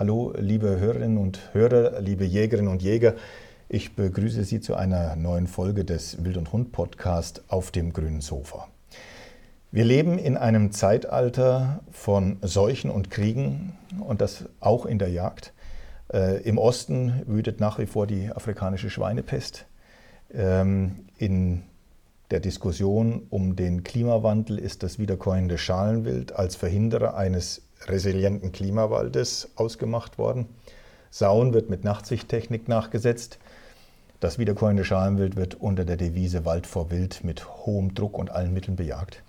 Hallo, liebe Hörerinnen und Hörer, liebe Jägerinnen und Jäger. Ich begrüße Sie zu einer neuen Folge des Wild und Hund Podcast auf dem grünen Sofa. Wir leben in einem Zeitalter von Seuchen und Kriegen und das auch in der Jagd. Äh, Im Osten wütet nach wie vor die afrikanische Schweinepest. Ähm, in der Diskussion um den Klimawandel ist das wiederkäuende Schalenwild als Verhinderer eines resilienten Klimawaldes ausgemacht worden. Sauen wird mit Nachtsichttechnik nachgesetzt. Das wiederkäuende Schalenwild wird unter der Devise Wald vor Wild mit hohem Druck und allen Mitteln bejagt.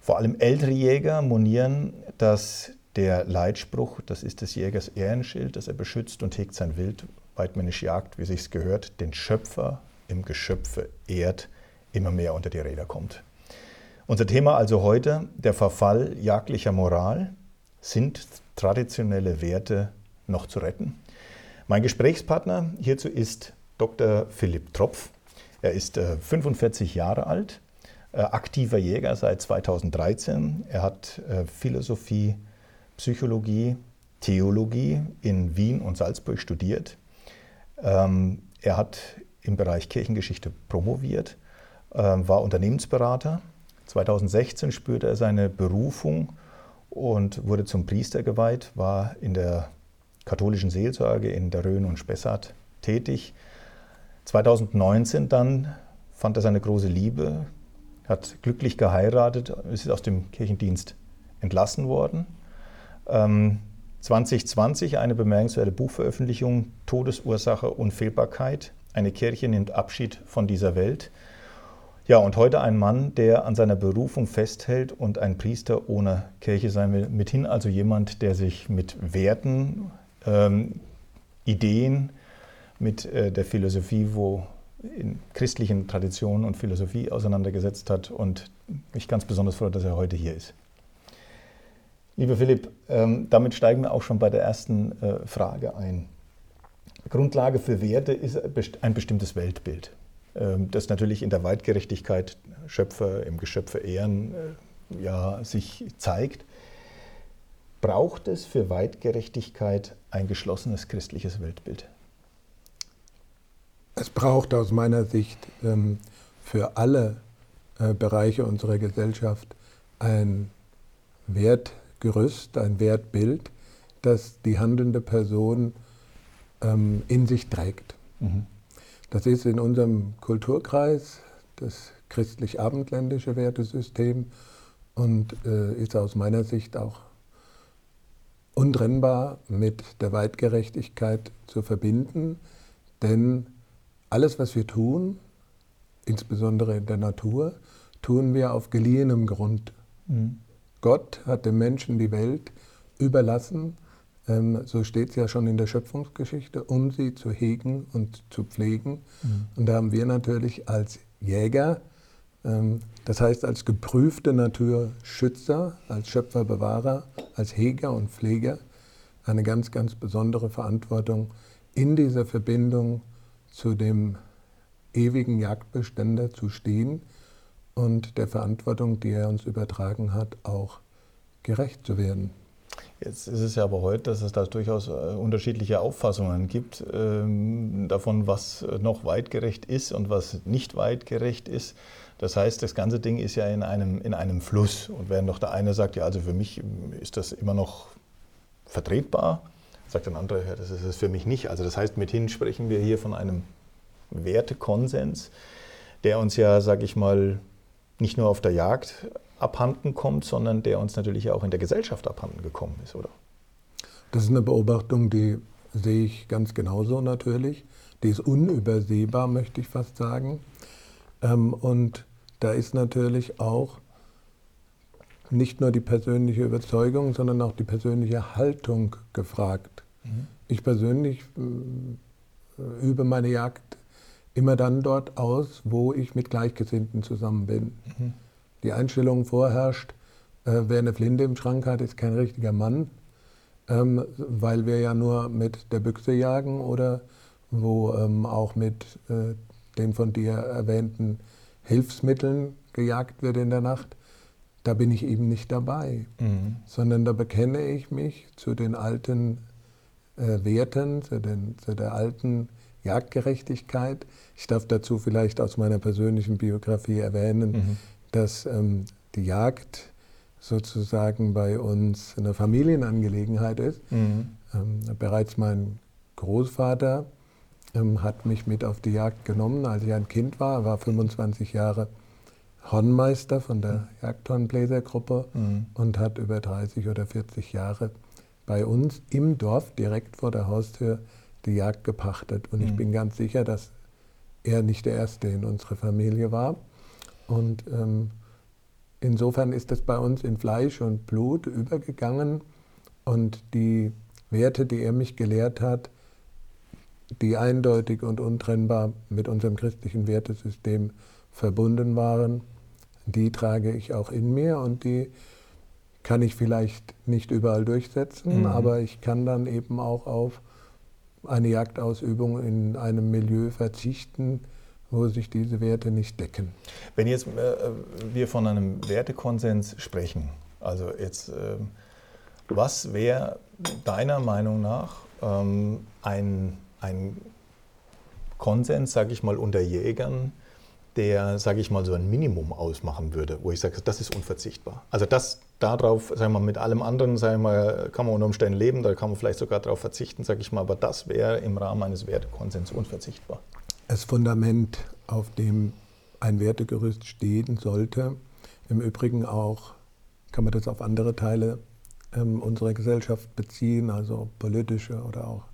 Vor allem ältere Jäger monieren, dass der Leitspruch, das ist des Jägers Ehrenschild, dass er beschützt und hegt sein Wild, weitmännisch jagt, wie sich's gehört, den Schöpfer im Geschöpfe ehrt, immer mehr unter die Räder kommt. Unser Thema also heute, der Verfall jaglicher Moral. Sind traditionelle Werte noch zu retten? Mein Gesprächspartner hierzu ist Dr. Philipp Tropf. Er ist 45 äh, Jahre alt, äh, aktiver Jäger seit 2013. Er hat äh, Philosophie, Psychologie, Theologie in Wien und Salzburg studiert. Ähm, er hat im Bereich Kirchengeschichte promoviert, war Unternehmensberater. 2016 spürte er seine Berufung und wurde zum Priester geweiht, war in der katholischen Seelsorge in der Rhön und Spessart tätig. 2019 dann fand er seine große Liebe, hat glücklich geheiratet, ist aus dem Kirchendienst entlassen worden. 2020 ähm, eine bemerkenswerte Buchveröffentlichung, Todesursache Unfehlbarkeit. Eine Kirche nimmt Abschied von dieser Welt. Ja, und heute ein Mann, der an seiner Berufung festhält und ein Priester ohne Kirche sein will. Mithin also jemand, der sich mit Werten, ähm, Ideen, mit äh, der Philosophie, wo in christlichen Traditionen und Philosophie auseinandergesetzt hat und mich ganz besonders freut, dass er heute hier ist. Lieber Philipp, ähm, damit steigen wir auch schon bei der ersten äh, Frage ein. Grundlage für Werte ist ein bestimmtes Weltbild. Ähm, das natürlich in der Weitgerechtigkeit Schöpfer im Geschöpfe ehren äh, ja, sich zeigt. Braucht es für Weitgerechtigkeit ein geschlossenes christliches Weltbild? Es braucht aus meiner Sicht ähm, für alle äh, Bereiche unserer Gesellschaft ein Wertgerüst, ein Wertbild, das die handelnde Person ähm, in sich trägt. Mhm. Das ist in unserem Kulturkreis das christlich-abendländische Wertesystem und äh, ist aus meiner Sicht auch untrennbar mit der Weitgerechtigkeit zu verbinden, denn alles, was wir tun, insbesondere in der Natur, tun wir auf geliehenem Grund. Mhm. Gott hat dem Menschen die Welt überlassen, so steht es ja schon in der Schöpfungsgeschichte, um sie zu hegen und zu pflegen. Mhm. Und da haben wir natürlich als Jäger, ähm, das heißt als geprüfte Naturschützer, als Schöpferbewahrer, als Heger und Pfleger, eine ganz, ganz besondere Verantwortung in dieser Verbindung zu dem ewigen Jagdbeständer zu stehen und der Verantwortung, die er uns übertragen hat, auch gerecht zu werden. Jetzt ist es ja aber heute, dass es da durchaus äh, unterschiedliche Auffassungen gibt ähm, davon, was noch weitgerecht ist und was nicht weitgerecht ist. Das heißt, das ganze Ding ist ja in einem, in einem Fluss. Und während noch der eine sagt, ja, also für mich ist das immer noch vertretbar, sagt ein anderer, ja, das ist es für mich nicht. Also das heißt, mithin sprechen wir hier von einem Wertekonsens, der uns ja, sag ich mal, nicht nur auf der Jagd abhanden kommt, sondern der uns natürlich auch in der Gesellschaft abhanden gekommen ist, oder? Das ist eine Beobachtung, die sehe ich ganz genauso natürlich. Die ist unübersehbar, möchte ich fast sagen. Ähm, und da ist natürlich auch nicht nur die persönliche Überzeugung, sondern auch die persönliche Haltung gefragt. Mhm. Ich persönlich äh, übe meine Jagd immer dann dort aus, wo ich mit Gleichgesinnten zusammen bin. Mhm die Einstellung vorherrscht, äh, wer eine Flinte im Schrank hat, ist kein richtiger Mann, ähm, weil wir ja nur mit der Büchse jagen oder wo ähm, auch mit äh, den von dir erwähnten Hilfsmitteln gejagt wird in der Nacht. Da bin ich eben nicht dabei, mhm. sondern da bekenne ich mich zu den alten äh, Werten, zu, den, zu der alten Jagdgerechtigkeit. Ich darf dazu vielleicht aus meiner persönlichen Biografie erwähnen, mhm. Dass ähm, die Jagd sozusagen bei uns eine Familienangelegenheit ist. Mhm. Ähm, bereits mein Großvater ähm, hat mich mit auf die Jagd genommen, als ich ein Kind war. Er war 25 Jahre Hornmeister von der mhm. Jagdhornbläsergruppe mhm. und hat über 30 oder 40 Jahre bei uns im Dorf direkt vor der Haustür die Jagd gepachtet. Und ich mhm. bin ganz sicher, dass er nicht der Erste in unserer Familie war. Und ähm, insofern ist das bei uns in Fleisch und Blut übergegangen. Und die Werte, die er mich gelehrt hat, die eindeutig und untrennbar mit unserem christlichen Wertesystem verbunden waren, die trage ich auch in mir und die kann ich vielleicht nicht überall durchsetzen, mhm. aber ich kann dann eben auch auf eine Jagdausübung in einem Milieu verzichten, wo sich diese Werte nicht decken. Wenn jetzt äh, wir von einem Wertekonsens sprechen, also jetzt, äh, was wäre deiner Meinung nach ähm, ein, ein Konsens, sage ich mal, unter Jägern, der, sage ich mal, so ein Minimum ausmachen würde, wo ich sage, das ist unverzichtbar. Also das darauf, sagen wir mal, mit allem anderen, sagen wir mal, kann man unter Umständen leben, da kann man vielleicht sogar darauf verzichten, sage ich mal, aber das wäre im Rahmen eines Wertekonsens unverzichtbar. Das Fundament, auf dem ein Wertegerüst stehen sollte, im Übrigen auch, kann man das auf andere Teile ähm, unserer Gesellschaft beziehen, also politische oder auch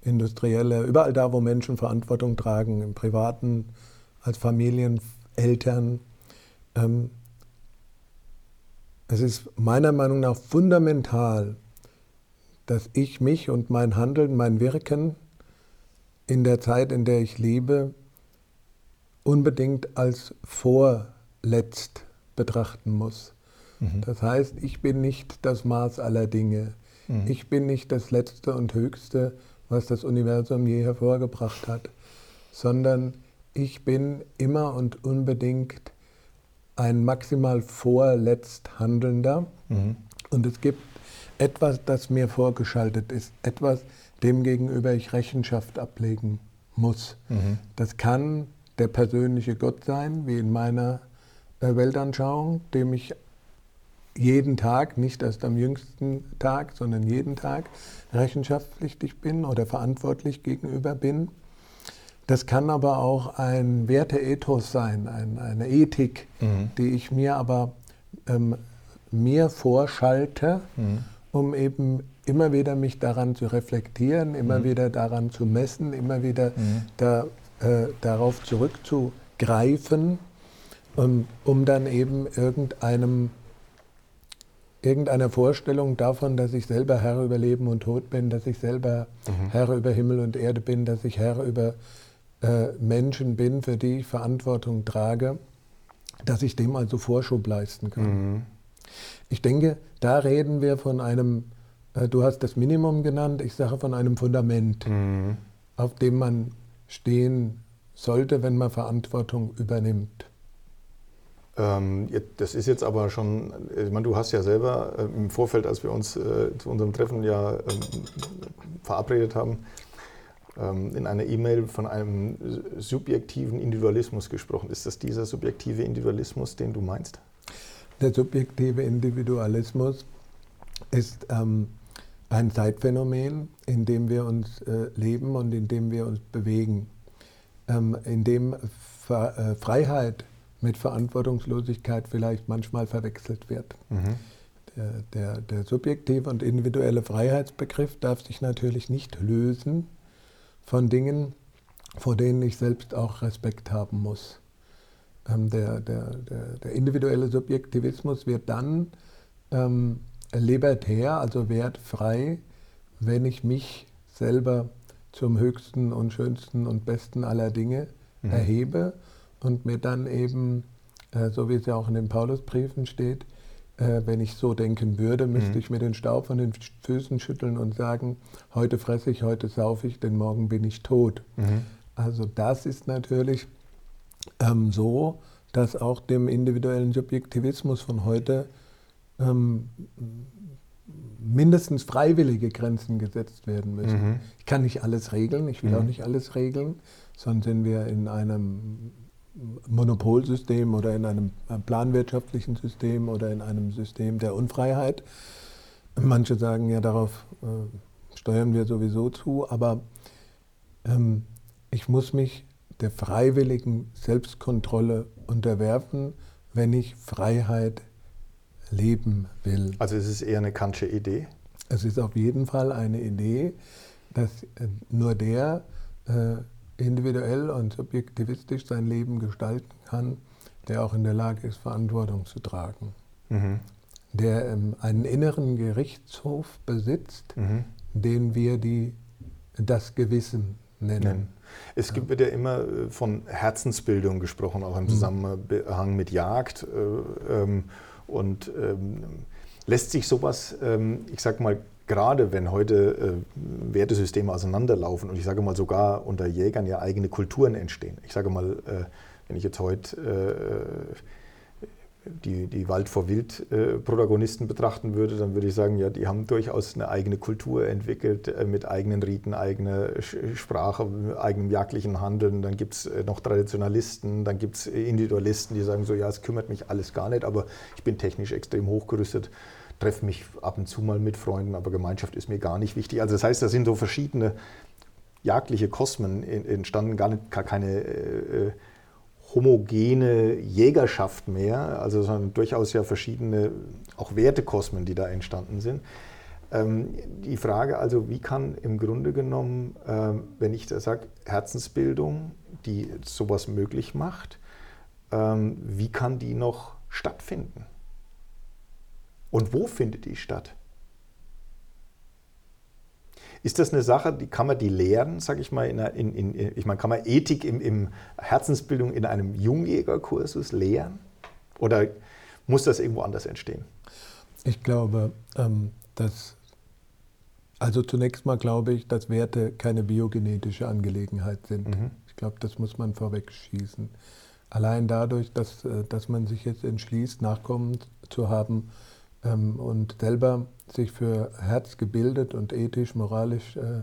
industrielle, überall da, wo Menschen Verantwortung tragen, im privaten, als Familieneltern. Ähm, es ist meiner Meinung nach fundamental, dass ich mich und mein Handeln, mein Wirken in der Zeit, in der ich lebe, unbedingt als vorletzt betrachten muss. Mhm. Das heißt, ich bin nicht das Maß aller Dinge. Mhm. Ich bin nicht das Letzte und Höchste, was das Universum je hervorgebracht hat, sondern ich bin immer und unbedingt ein maximal vorletzt Handelnder. Mhm. Und es gibt etwas, das mir vorgeschaltet ist, etwas, dem gegenüber ich Rechenschaft ablegen muss. Mhm. Das kann der persönliche Gott sein, wie in meiner äh, Weltanschauung, dem ich jeden Tag, nicht erst am jüngsten Tag, sondern jeden Tag rechenschaftspflichtig bin oder verantwortlich gegenüber bin. Das kann aber auch ein Werteethos sein, ein, eine Ethik, mhm. die ich mir aber ähm, mir vorschalte, mhm. um eben immer wieder mich daran zu reflektieren, immer mhm. wieder daran zu messen, immer wieder mhm. da, äh, darauf zurückzugreifen, um, um dann eben irgendeinem irgendeiner Vorstellung davon, dass ich selber Herr über Leben und Tod bin, dass ich selber mhm. Herr über Himmel und Erde bin, dass ich Herr über äh, Menschen bin, für die ich Verantwortung trage, dass ich dem also Vorschub leisten kann. Mhm. Ich denke, da reden wir von einem, du hast das Minimum genannt, ich sage von einem Fundament, mhm. auf dem man stehen sollte, wenn man Verantwortung übernimmt. Ähm, das ist jetzt aber schon, ich meine, du hast ja selber äh, im Vorfeld, als wir uns äh, zu unserem Treffen ja ähm, verabredet haben, ähm, in einer E-Mail von einem subjektiven Individualismus gesprochen. Ist das dieser subjektive Individualismus, den du meinst? Der subjektive Individualismus ist ein Zeitphänomen, in dem wir uns äh, leben und in dem wir uns bewegen, ähm, in dem Ver äh, Freiheit mit Verantwortungslosigkeit vielleicht manchmal verwechselt wird. Mhm. Der, der, der subjektive und individuelle Freiheitsbegriff darf sich natürlich nicht lösen von Dingen, vor denen ich selbst auch Respekt haben muss. Ähm, der, der, der, der, individuelle Subjektivismus wird dann ähm, libertär, also wertfrei, wenn ich mich selber zum höchsten und schönsten und besten aller Dinge mhm. erhebe und mir dann eben, äh, so wie es ja auch in den Paulusbriefen steht, äh, wenn ich so denken würde, müsste mhm. ich mir den Staub von den Füßen schütteln und sagen, heute fresse ich, heute saufe ich, denn morgen bin ich tot. Mhm. Also das ist natürlich ähm, so, dass auch dem individuellen Subjektivismus von heute ähm, mindestens freiwillige Grenzen gesetzt werden müssen. Mhm. Ich kann nicht alles regeln, ich will mhm. auch nicht alles regeln, sondern sind wir in einem Monopolsystem oder in einem planwirtschaftlichen System oder in einem System der Unfreiheit. Manche sagen ja, darauf äh, steuern wir sowieso zu, aber ähm, ich muss mich der freiwilligen Selbstkontrolle unterwerfen, wenn ich Freiheit leben will. Also es ist eher eine Kantsche Idee? Es ist auf jeden Fall eine Idee, dass äh, nur der äh, individuell und subjektivistisch sein Leben gestalten kann, der auch in der Lage ist, Verantwortung zu tragen. Mhm. Der ähm, einen inneren Gerichtshof besitzt, mhm. den wir die, das Gewissen nennen. nennen. Es gibt, wird ja immer äh, von Herzensbildung gesprochen, auch im mhm. Zusammenhang mit Jagd. Äh, ähm, und ähm, lässt sich sowas, ähm, ich sag mal, gerade wenn heute äh, Wertesysteme auseinanderlaufen und ich sage mal sogar unter Jägern ja eigene Kulturen entstehen. Ich sage mal, äh, wenn ich jetzt heute äh, die, die Wald vor Wild-Protagonisten äh, betrachten würde, dann würde ich sagen, ja, die haben durchaus eine eigene Kultur entwickelt, äh, mit eigenen Riten, eigener Sprache, eigenem jagdlichen Handeln. Dann gibt es äh, noch Traditionalisten, dann gibt es Individualisten, die sagen so, ja, es kümmert mich alles gar nicht, aber ich bin technisch extrem hochgerüstet, treffe mich ab und zu mal mit Freunden, aber Gemeinschaft ist mir gar nicht wichtig. Also das heißt, da sind so verschiedene jagdliche Kosmen entstanden, gar, nicht, keine äh, homogene Jägerschaft mehr, also sondern durchaus ja verschiedene auch Wertekosmen, die da entstanden sind. Ähm, die Frage also, wie kann im Grunde genommen, ähm, wenn ich da sage, Herzensbildung, die sowas möglich macht, ähm, wie kann die noch stattfinden? Und wo findet die statt? Ist das eine Sache, die kann man die lehren, sage ich mal, in, in, in, ich meine, kann man Ethik im, im Herzensbildung in einem Jungjägerkursus lehren? Oder muss das irgendwo anders entstehen? Ich glaube, ähm, dass, also zunächst mal glaube ich, dass Werte keine biogenetische Angelegenheit sind. Mhm. Ich glaube, das muss man vorweg schießen. Allein dadurch, dass, äh, dass man sich jetzt entschließt, Nachkommen zu haben, ähm, und selber sich für Herz gebildet und ethisch, moralisch äh,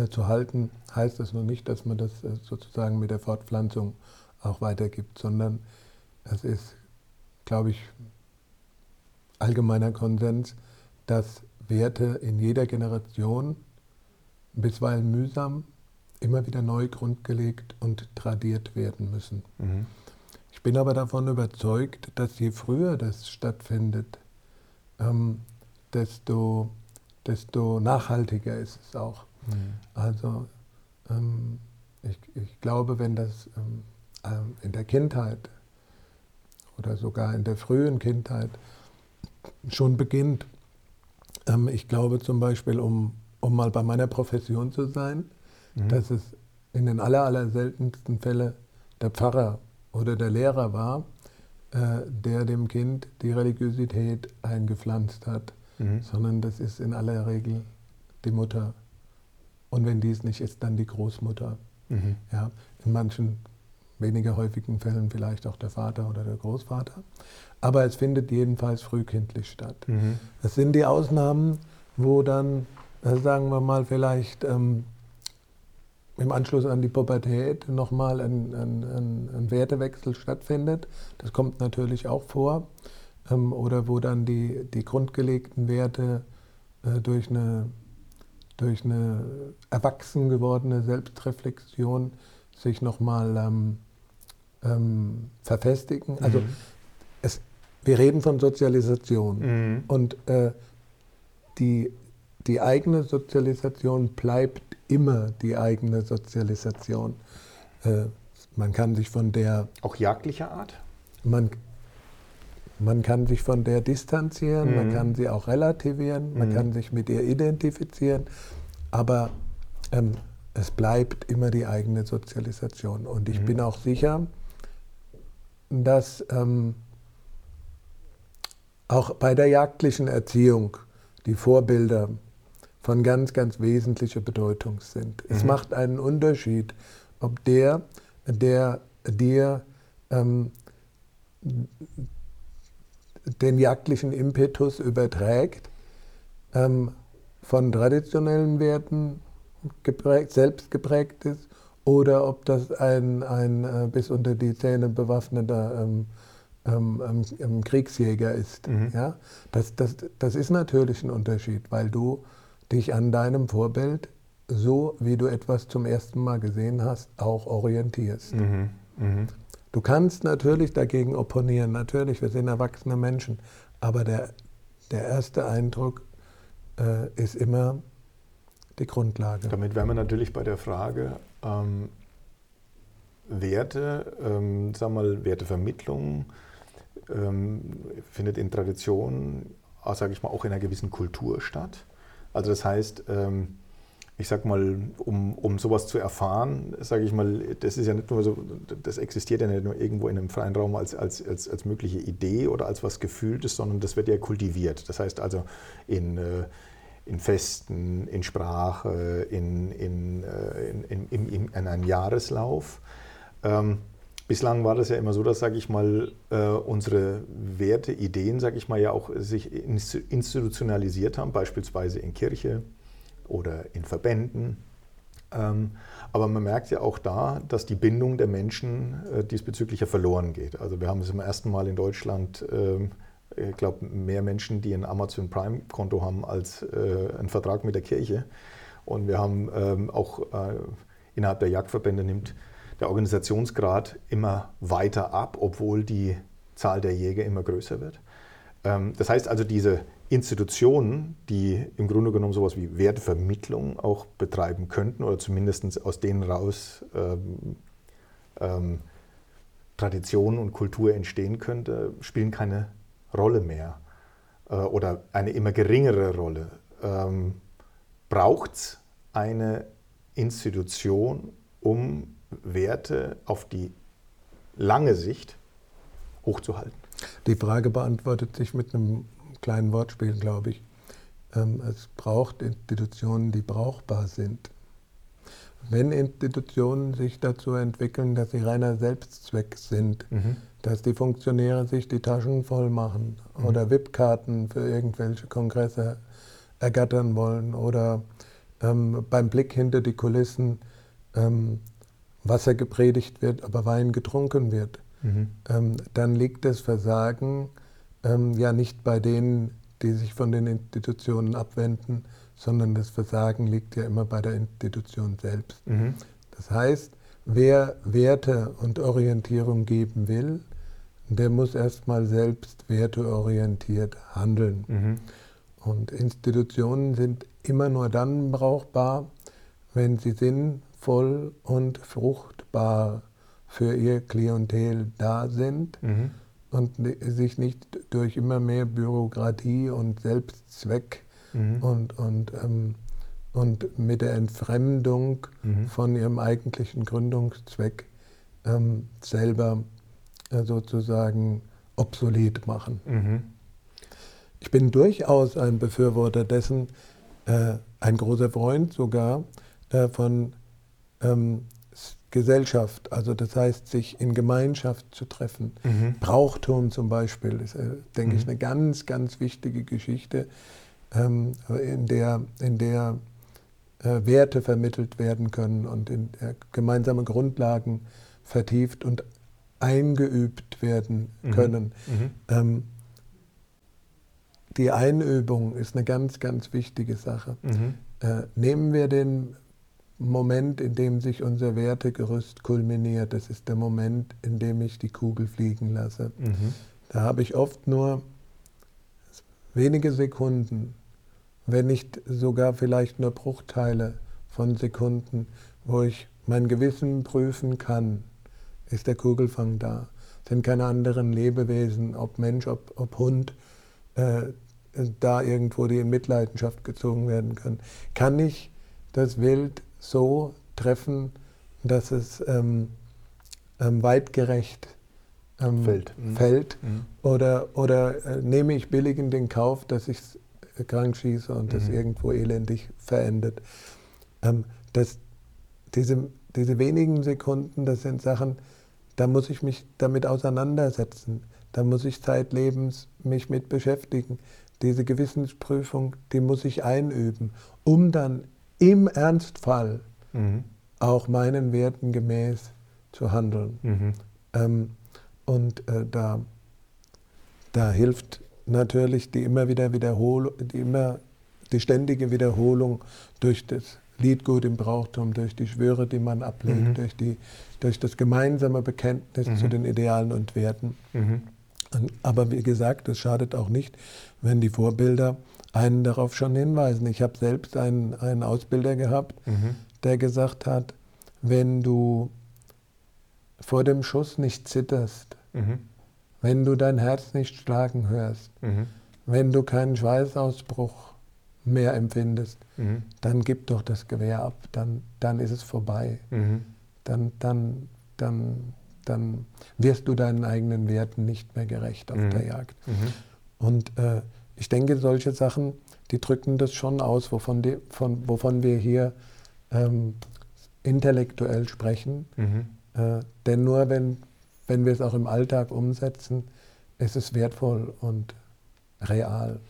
äh, zu halten, heißt das noch nicht, dass man das äh, sozusagen mit der Fortpflanzung auch weitergibt, sondern es ist, glaube ich, allgemeiner Konsens, dass Werte in jeder Generation bisweilen mühsam immer wieder neu grundgelegt und tradiert werden müssen. Mhm. Ich bin aber davon überzeugt, dass je früher das stattfindet, ähm, desto, desto nachhaltiger ist es auch. Mhm. Also ähm, ich, ich, glaube, wenn das ähm, ähm, in der Kindheit oder sogar in der frühen Kindheit schon beginnt, ähm, ich glaube zum Beispiel, um, um mal bei meiner Profession zu sein, mhm. dass es in den aller, aller seltensten Fällen der Pfarrer oder der Lehrer war, der dem Kind die Religiosität eingepflanzt hat, mhm. sondern das ist in aller Regel die Mutter. Und wenn dies nicht ist, dann die Großmutter. Mhm. Ja, in manchen weniger häufigen Fällen vielleicht auch der Vater oder der Großvater. Aber es findet jedenfalls frühkindlich statt. Mhm. Das sind die Ausnahmen, wo dann, äh, sagen wir mal, vielleicht ähm, im Anschluss an die Pubertät nochmal ein, ein, ein, ein Wertewechsel stattfindet. Das kommt natürlich auch vor. Ähm, oder wo dann die, die grundgelegten Werte äh, durch, eine, durch eine erwachsen gewordene Selbstreflexion sich nochmal ähm, ähm, verfestigen. Also mhm. es, wir reden von Sozialisation. Mhm. Und äh, die, die eigene Sozialisation bleibt immer die eigene Sozialisation. Äh, man kann sich von der. Auch jagdlicher Art? Man, man kann sich von der distanzieren, mhm. man kann sie auch relativieren, man mhm. kann sich mit ihr identifizieren, aber ähm, es bleibt immer die eigene Sozialisation. Und ich mhm. bin auch sicher, dass ähm, auch bei der jagdlichen Erziehung die Vorbilder von ganz, ganz wesentlicher Bedeutung sind. Mhm. Es macht einen Unterschied, ob der, der dir ähm, den jagdlichen Impetus überträgt, ähm, von traditionellen Werten geprägt, selbst geprägt ist oder ob das ein, ein äh, bis unter die Zähne bewaffneter ähm, ähm, ähm, ähm Kriegsjäger ist. Mhm. Ja? Das, das, das ist natürlich ein Unterschied, weil du dich an deinem Vorbild, so wie du etwas zum ersten Mal gesehen hast, auch orientierst. Mhm. Mhm. Du kannst natürlich dagegen opponieren, natürlich, wir sind erwachsene Menschen, aber der, der erste Eindruck äh, ist immer die Grundlage. Damit wären wir natürlich bei der Frage, ähm, Werte, ähm, sag mal, Wertevermittlung ähm, findet in Tradition, sage ich mal, auch in einer gewissen Kultur statt. Also das heißt, ähm, ich sag mal, um, um sowas zu erfahren, sage ich mal, das ist ja nicht nur so, das existiert ja nicht nur irgendwo in einem freien Raum als, als, als, als mögliche Idee oder als was Gefühltes, sondern das wird ja kultiviert. Das heißt also in, äh, in Festen, in Sprache, in, in, äh, in, in, in, in einem Jahreslauf. Bislang war das ja immer so, dass, sage ich mal, äh, unsere Werte, Ideen, sage ich mal, ja auch sich institutionalisiert haben, beispielsweise in Kirche, oder in Verbänden. Ähm, aber man merkt ja auch da, dass die Bindung der Menschen äh, diesbezüglich ja verloren geht. Also wir haben es zum ersten Mal in Deutschland, ähm, ich glaube, mehr Menschen, die ein Amazon Prime-Konto haben, als äh, einen Vertrag mit der Kirche. Und wir haben ähm, auch äh, innerhalb der Jagdverbände nimmt der Organisationsgrad immer weiter ab, obwohl die Zahl der Jäger immer größer wird. Das heißt also, diese Institutionen, die im Grunde genommen sowas wie Wertevermittlung auch betreiben könnten oder zumindest aus denen raus ähm, ähm, Tradition und Kultur entstehen könnte, spielen keine Rolle mehr äh, oder eine immer geringere Rolle. Ähm, Braucht es eine Institution, um Werte auf die lange Sicht hochzuhalten? Die Frage beantwortet sich mit einem kleinen Wortspiel, glaube ich. Ähm, es braucht Institutionen, die brauchbar sind. Wenn Institutionen sich dazu entwickeln, dass sie reiner Selbstzweck sind, mhm. dass die Funktionäre sich die Taschen voll machen mhm. oder VIP-Karten für irgendwelche Kongresse ergattern wollen oder ähm, beim Blick hinter die Kulissen ähm, Wasser gepredigt wird, aber Wein getrunken wird, mhm. ähm, dann liegt das Versagen ähm, ja nicht bei denen, die sich von den Institutionen abwenden, sondern das Versagen liegt ja immer bei der Institution selbst. Mhm. Das heißt, wer Werte und Orientierung geben will, der muss erstmal selbst werteorientiert handeln. Mhm. Und Institutionen sind immer nur dann brauchbar, wenn sie sinnvoll und fruchtbar für ihr Klientel da sind. Mhm und sich nicht durch immer mehr Bürokratie und Selbstzweck mhm. und, und, ähm, und mit der Entfremdung mhm. von ihrem eigentlichen Gründungszweck ähm, selber äh, sozusagen obsolet machen. Mhm. Ich bin durchaus ein Befürworter dessen, äh, ein großer Freund sogar äh, von ähm, Gesellschaft, also das heißt, sich in Gemeinschaft zu treffen. Mhm. Brauchtum zum Beispiel ist, äh, denke mhm. ich, eine ganz, ganz wichtige Geschichte, ähm, in der, in der äh, Werte vermittelt werden können und in der gemeinsame Grundlagen vertieft und eingeübt werden mhm. können. Mhm. Ähm, die Einübung ist eine ganz, ganz wichtige Sache. Mhm. Äh, nehmen wir den Moment, in dem sich unser Wertegerüst kulminiert. Das ist der Moment, in dem ich die Kugel fliegen lasse. Mhm. Da habe ich oft nur wenige Sekunden, wenn nicht sogar vielleicht nur Bruchteile von Sekunden, wo ich mein Gewissen prüfen kann, ist der Kugelfang da. Sind keine anderen Lebewesen, ob Mensch, ob, ob Hund, äh, da irgendwo, die in Mitleidenschaft gezogen werden können. Kann ich das Wild so treffen, dass es ähm, ähm, weitgerecht ähm, fällt. Mhm. fällt. Mhm. Oder, oder äh, nehme ich billig in den Kauf, dass ich es äh, krank schieße und mhm. das irgendwo elendig verendet. Ähm, das, diese, diese wenigen Sekunden, das sind Sachen, da muss ich mich damit auseinandersetzen. Da muss ich zeitlebens mich mit beschäftigen. diese Gewissensprüfung, die muss ich einüben, um dann im Ernstfall mhm. auch meinen Werten gemäß zu handeln. Mhm. Ähm, und äh, da, da hilft natürlich die immer wieder Wiederholung, die immer die ständige Wiederholung durch das Liedgut im Brauchtum, durch die Schwüre, die man ablegt, mhm. durch, die, durch das gemeinsame Bekenntnis mhm. zu den Idealen und Werten. Mhm. Aber wie gesagt, es schadet auch nicht, wenn die Vorbilder einen darauf schon hinweisen. Ich habe selbst einen, einen Ausbilder gehabt, mhm. der gesagt hat, wenn du vor dem Schuss nicht zitterst, mhm. wenn du dein Herz nicht schlagen hörst, mhm. wenn du keinen Schweißausbruch mehr empfindest, mhm. dann gib doch das Gewehr ab, dann, dann ist es vorbei. Mhm. Dann, dann, dann, dann wirst du deinen eigenen Werten nicht mehr gerecht auf mhm. der Jagd. Und äh, ich denke, solche Sachen, die drücken das schon aus, wovon, die, von, wovon wir hier ähm, intellektuell sprechen. Mhm. Äh, denn nur wenn, wenn wir es auch im Alltag umsetzen, ist es wertvoll und real.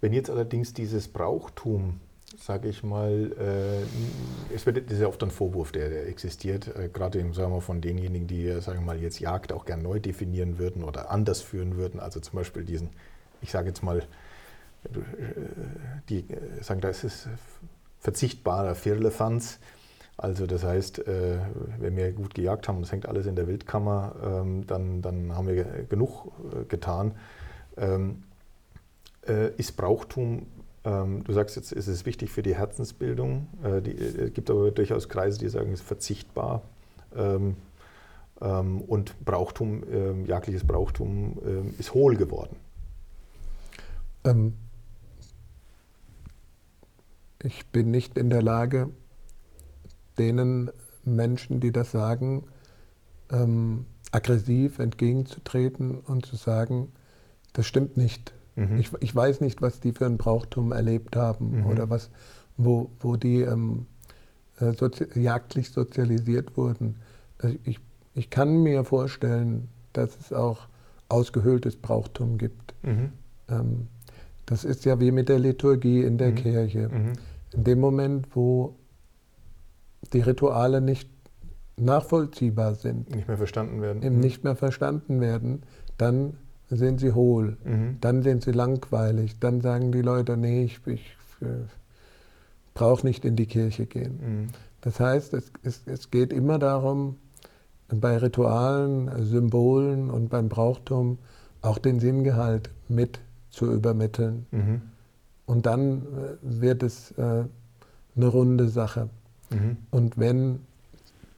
Wenn jetzt allerdings dieses Brauchtum, sage ich mal, äh, es wird, das ist ja oft ein Vorwurf, der, der existiert, äh, gerade sagen wir, von denjenigen, die sagen wir mal jetzt Jagd auch gern neu definieren würden oder anders führen würden, also zum Beispiel diesen, ich sage jetzt mal, äh, die äh, sagen, da ist es verzichtbarer Firlefanz. Also das heißt, äh, wenn wir gut gejagt haben, das hängt alles in der Wildkammer, ähm, dann, dann haben wir genug getan. Ähm, ist Brauchtum, ähm, du sagst jetzt, ist es wichtig für die Herzensbildung. Es gibt aber durchaus Kreise, die sagen, es ist verzichtbar. Und Brauchtum, jagliches Brauchtum ist hohl geworden. Ich bin nicht in der Lage, denen Menschen, die das sagen, ähm, aggressiv entgegenzutreten und zu sagen, das stimmt nicht. Mhm. Ich, ich, weiß nicht, was die für ein Brauchtum erlebt haben mhm. oder was, wo, wo die ähm, äh, sozi jagdlich sozialisiert wurden. Also ich, ich kann mir vorstellen, dass es auch ausgehöhltes Brauchtum gibt. Mhm. Ähm, das ist ja wie mit der Liturgie in der mhm. Kirche. Mhm. In dem Moment, wo die Rituale nicht nachvollziehbar sind, nicht mehr verstanden werden, eben nicht mehr verstanden werden, dann sind sie hohl, mhm. dann sind sie langweilig, dann sagen die Leute, nee, ich, ich äh, brauche nicht in die Kirche gehen. Mhm. Das heißt, es, es, es geht immer darum, bei Ritualen, Symbolen und beim Brauchtum auch den Sinngehalt mit zu übermitteln. Mhm. Und dann äh, wird es äh, eine runde Sache. Mhm. Und wenn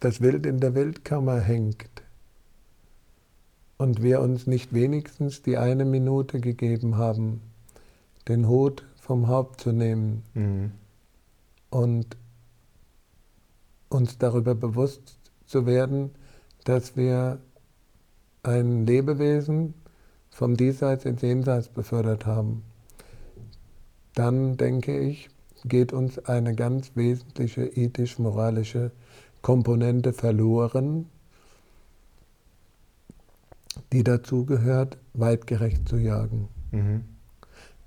das Wild in der Wildkammer hängt und wir uns nicht wenigstens die eine Minute gegeben haben, den Hut vom Haupt zu nehmen mhm. und uns darüber bewusst zu werden, dass wir ein Lebewesen vom Diesseits ins Jenseits befördert haben, dann denke ich, geht uns eine ganz wesentliche ethisch-moralische Komponente verloren, die dazu gehört, weitgerecht zu jagen. Mhm.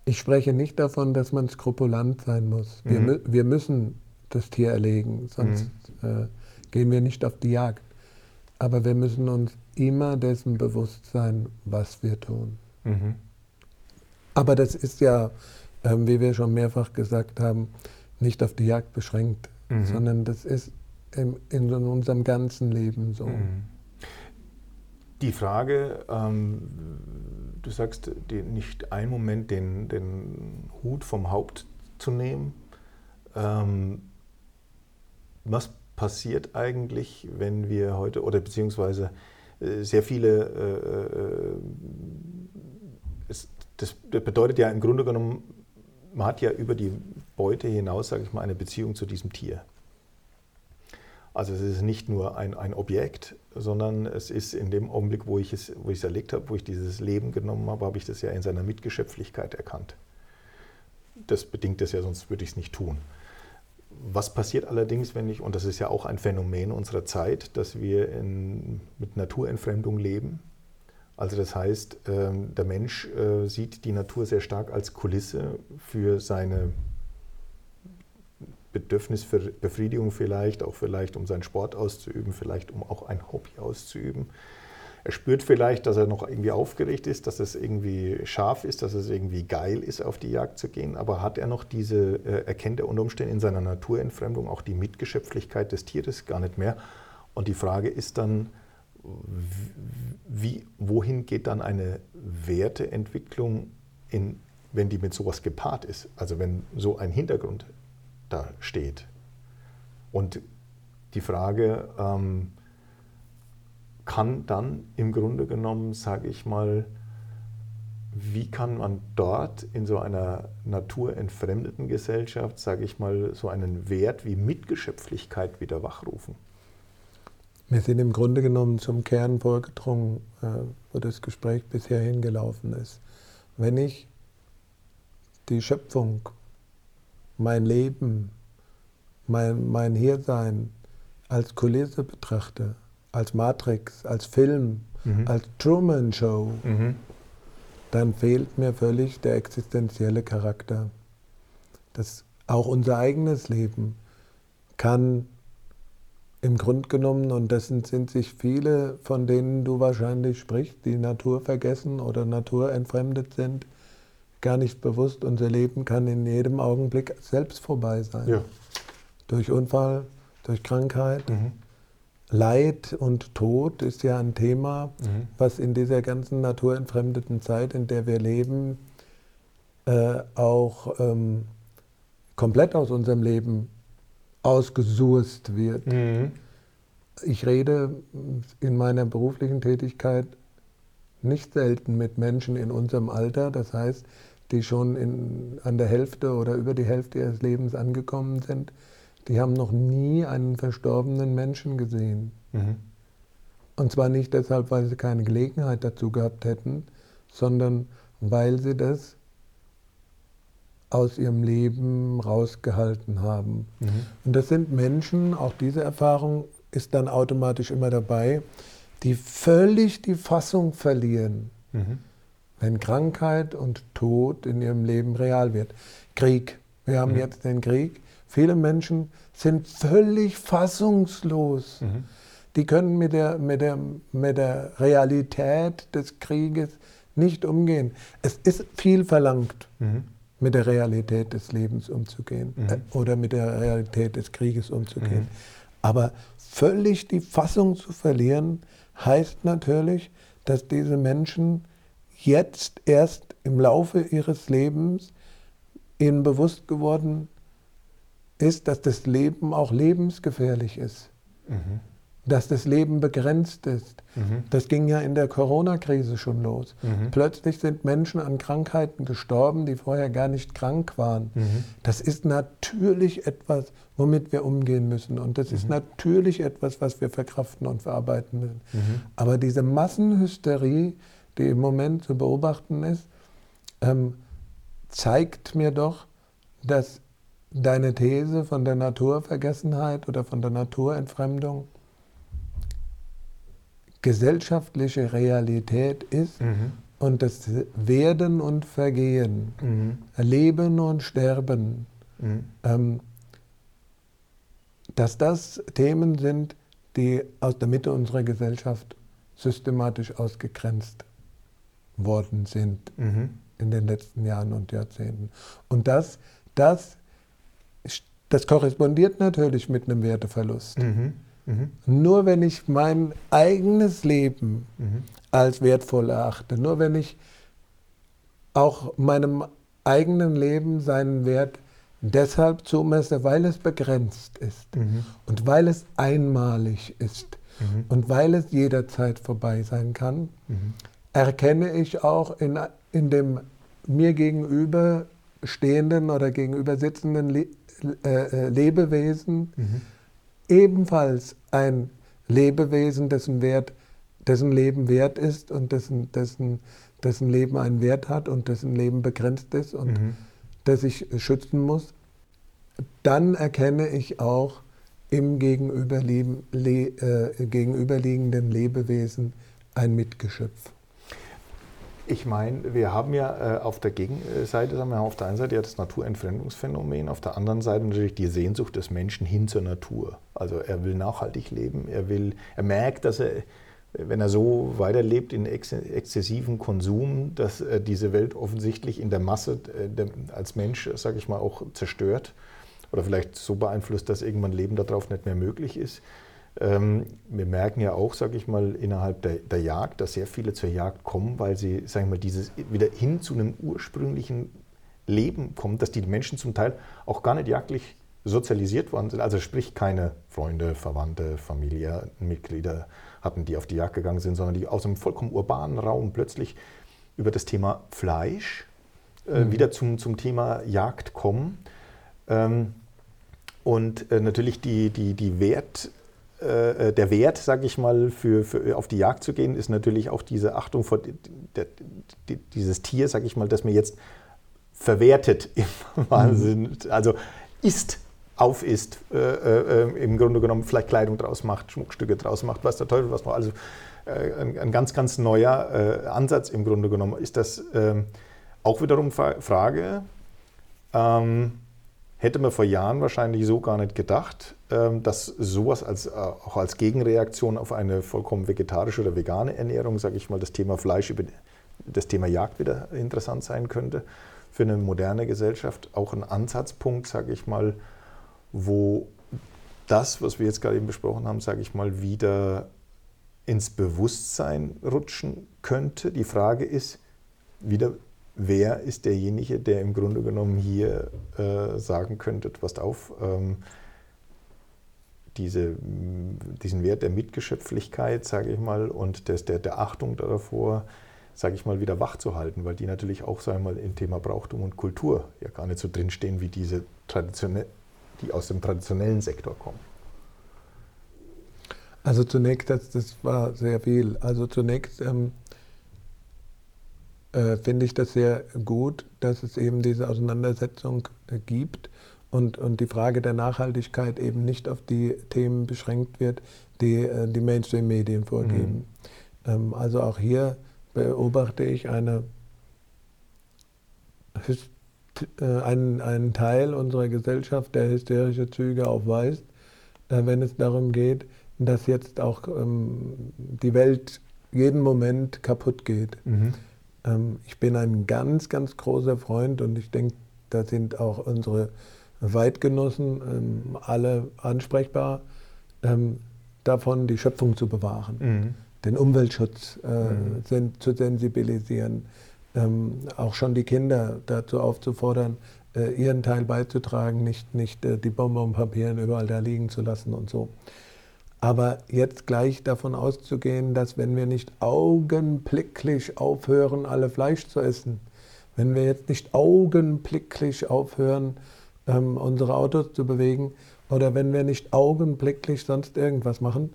Ich spreche nicht davon, dass man skrupulant sein muss. Wir, mhm. wir müssen das Tier erlegen, sonst mhm. äh, gehen wir nicht auf die Jagd. Aber wir müssen uns immer dessen bewusst sein, was wir tun. Mhm. Aber das ist ja, ähm, wie wir schon mehrfach gesagt haben, nicht auf die Jagd beschränkt, mhm. sondern das ist in, in, unserem ganzen Leben so. Mhm. Die Frage, ähm, du sagst, die, nicht einen Moment den, den Hut vom Haupt zu nehmen. Ähm, was passiert eigentlich, wenn wir heute, oder beziehungsweise äh, sehr viele, äh, äh, es, das bedeutet ja im Grunde genommen, man hat ja über die Beute hinaus, sage ich mal, eine Beziehung zu diesem Tier. Also es ist nicht nur ein, ein Objekt, sondern es ist in dem Augenblick, wo ich es, wo ich es erlegt habe, wo ich dieses Leben genommen habe, habe ich das ja in seiner Mitgeschöpflichkeit erkannt. Das bedingt es ja, sonst würde ich es nicht tun. Was passiert allerdings, wenn ich, und das ist ja auch ein Phänomen unserer Zeit, dass wir in, mit Naturentfremdung leben. Also das heißt, ähm, der Mensch äh, sieht die Natur sehr stark als Kulisse für seine Bedürfnisbefriedigung vielleicht, auch vielleicht um seinen Sport auszuüben, vielleicht um auch ein Hobby auszuüben. Er spürt vielleicht, dass er noch irgendwie aufgeregt ist, dass es irgendwie scharf ist, dass es irgendwie geil ist, auf die Jagd zu gehen. Aber hat er noch diese, äh, erkennt er unter Umständen in seiner Naturentfremdung auch die Mitgeschöpflichkeit des Tieres gar nicht mehr? Und die Frage ist dann, wie, wohin geht dann eine Werteentwicklung, in, wenn die mit sowas gepaart ist? Also wenn so ein Hintergrund da steht. Und die Frage, ähm, kann dann im Grunde genommen, sage ich mal, wie kann man dort in so einer naturentfremdeten Gesellschaft, sage ich mal, so einen Wert wie Mitgeschöpflichkeit wieder wachrufen? Wir sind im Grunde genommen zum Kern vorgedrungen, äh, wo das Gespräch bisher hingelaufen ist. Wenn ich die Schöpfung, mein Leben, mein, mein Hiersein als Kulisse betrachte, als Matrix, als Film, mhm. als Truman Show, mhm. dann fehlt mir völlig der existenzielle Charakter. Das, auch unser eigenes Leben kann im Grunde genommen, und dessen sind sich viele, von denen du wahrscheinlich sprichst, die Natur vergessen oder naturentfremdet sind, gar nicht bewusst. Unser Leben kann in jedem Augenblick selbst vorbei sein. Ja. Durch Unfall, durch Krankheit. Mhm. Leid und Tod ist ja ein Thema, mhm. was in dieser ganzen naturentfremdeten Zeit, in der wir leben, äh, auch ähm, komplett aus unserem Leben ausgesurst wird. Mhm. Ich rede in meiner beruflichen Tätigkeit nicht selten mit Menschen in unserem Alter, das heißt, die schon in, an der Hälfte oder über die Hälfte ihres Lebens angekommen sind, die haben noch nie einen verstorbenen Menschen gesehen. Mhm. Und zwar nicht deshalb, weil sie keine Gelegenheit dazu gehabt hätten, sondern weil sie das aus ihrem Leben rausgehalten haben. Mhm. Und das sind Menschen, auch diese Erfahrung ist dann automatisch immer dabei, die völlig die Fassung verlieren, mhm. wenn Krankheit und Tod in ihrem Leben real wird. Krieg. Wir haben mhm. jetzt den Krieg. Viele Menschen sind völlig fassungslos. Mhm. Die können mit der, mit, der, mit der Realität des Krieges nicht umgehen. Es ist viel verlangt. Mit der Realität des Lebens umzugehen mhm. äh, oder mit der Realität des Krieges umzugehen. Mhm. Aber völlig die Fassung zu verlieren, heißt natürlich, dass diese Menschen jetzt erst im Laufe ihres Lebens ihnen bewusst geworden ist, dass das Leben auch lebensgefährlich ist. Mhm dass das Leben begrenzt ist. Mhm. Das ging ja in der Corona-Krise schon los. Mhm. Plötzlich sind Menschen an Krankheiten gestorben, die vorher gar nicht krank waren. Mhm. Das ist natürlich etwas, womit wir umgehen müssen. Und das ist mhm. natürlich etwas, was wir verkraften und verarbeiten müssen. Mhm. Aber diese Massenhysterie, die im Moment zu beobachten ist, ähm, zeigt mir doch, dass deine These von der Naturvergessenheit oder von der Naturentfremdung gesellschaftliche Realität ist mhm. und das Werden und Vergehen, mhm. Leben und Sterben, mhm. ähm, dass das Themen sind, die aus der Mitte unserer Gesellschaft systematisch ausgegrenzt worden sind mhm. in den letzten Jahren und Jahrzehnten. Und das, das, das korrespondiert natürlich mit einem Werteverlust. Mhm. Nur wenn ich mein eigenes Leben mhm. als wertvoll erachte, nur wenn ich auch meinem eigenen Leben seinen Wert deshalb zumesse, weil es begrenzt ist mhm. und weil es einmalig ist mhm. und weil es jederzeit vorbei sein kann, mhm. erkenne ich auch in, in dem mir gegenüber stehenden oder gegenüber sitzenden Le äh, äh Lebewesen, mhm ebenfalls ein Lebewesen, dessen, Wert, dessen Leben wert ist und dessen, dessen, dessen Leben einen Wert hat und dessen Leben begrenzt ist und mhm. das ich schützen muss, dann erkenne ich auch im gegenüberliegenden Lebewesen ein Mitgeschöpf. Ich meine, wir haben ja äh, auf der Gegenseite, sagen wir auf der einen Seite ja das Naturentfremdungsphänomen, auf der anderen Seite natürlich die Sehnsucht des Menschen hin zur Natur. Also er will nachhaltig leben, er will, er merkt, dass er, wenn er so weiterlebt in ex exzessiven Konsum, dass er diese Welt offensichtlich in der Masse äh, als Mensch, sage ich mal, auch zerstört oder vielleicht so beeinflusst, dass irgendwann Leben darauf nicht mehr möglich ist. Ähm, wir merken ja auch, sage ich mal, innerhalb der, der, Jagd, dass sehr viele zur Jagd kommen, weil sie, sagen wir mal, dieses wieder hin zu einem ursprünglichen Leben kommen, dass die Menschen zum Teil auch gar nicht jagdlich sozialisiert worden sind, also sprich keine Freunde, Verwandte, Familienmitglieder hatten, die auf die Jagd gegangen sind, sondern die aus einem vollkommen urbanen Raum plötzlich über das Thema Fleisch äh, mhm. wieder zum, zum Thema Jagd kommen. Ähm, und äh, natürlich die, die, die Wert, äh, der Wert, sage ich mal, für, für, auf die Jagd zu gehen, ist natürlich auch diese Achtung vor der, die, dieses Tier, sage ich mal, das mir jetzt verwertet im Wahnsinn, mhm. also isst, aufisst, äh, äh, im Grunde genommen vielleicht Kleidung draus macht, Schmuckstücke draus macht, was der Teufel was noch. Also äh, ein, ein, ganz, ganz neuer äh, Ansatz im Grunde genommen. Ist das ähm, auch wiederum Frage, ähm, Hätte man vor Jahren wahrscheinlich so gar nicht gedacht, ähm, dass sowas als, äh, auch als Gegenreaktion auf eine vollkommen vegetarische oder vegane Ernährung, sage ich mal, das Thema Fleisch, das Thema Jagd wieder interessant sein könnte für eine moderne Gesellschaft. Auch ein Ansatzpunkt, sage ich mal, wo das, was wir jetzt gerade eben besprochen haben, sage ich mal, wieder ins Bewusstsein rutschen könnte. Die Frage ist, wieder wer ist derjenige, der im Grunde genommen hier äh, sagen könnte, passt auf, ähm, diese, diesen Wert der Mitgeschöpflichkeit, sage ich mal, und des, der, der Achtung davor, sage ich mal, wieder wach zu halten, weil die natürlich auch, sagen wir mal, im Thema Brauchtum und Kultur ja gar nicht so drinstehen wie diese die aus dem traditionellen Sektor kommen. Also zunächst, das, das war sehr viel. Also zunächst ähm, äh, finde ich das sehr gut, dass es eben diese Auseinandersetzung äh, gibt und, und die Frage der Nachhaltigkeit eben nicht auf die Themen beschränkt wird, die äh, die Mainstream-Medien vorgeben. Mhm. Ähm, also auch hier beobachte ich eine, äh, einen, einen Teil unserer Gesellschaft, der hysterische Züge aufweist, äh, wenn es darum geht, dass jetzt auch ähm, die Welt jeden Moment kaputt geht. Mhm. Ähm, ich bin ein ganz, ganz großer Freund und ich denke, da sind auch unsere Weitgenossen ähm, alle ansprechbar, ähm, davon die Schöpfung zu bewahren, mhm. den Umweltschutz äh, mhm. zu sensibilisieren, auch schon die Kinder dazu aufzufordern, äh, ihren Teil beizutragen, nicht, nicht äh, die Bonbonpapieren überall da liegen zu lassen und so. Aber jetzt gleich davon auszugehen, dass wenn wir nicht augenblicklich aufhören, alle Fleisch zu essen, wenn wir jetzt nicht augenblicklich aufhören, ähm, unsere Autos zu bewegen, oder wenn wir nicht augenblicklich sonst irgendwas machen,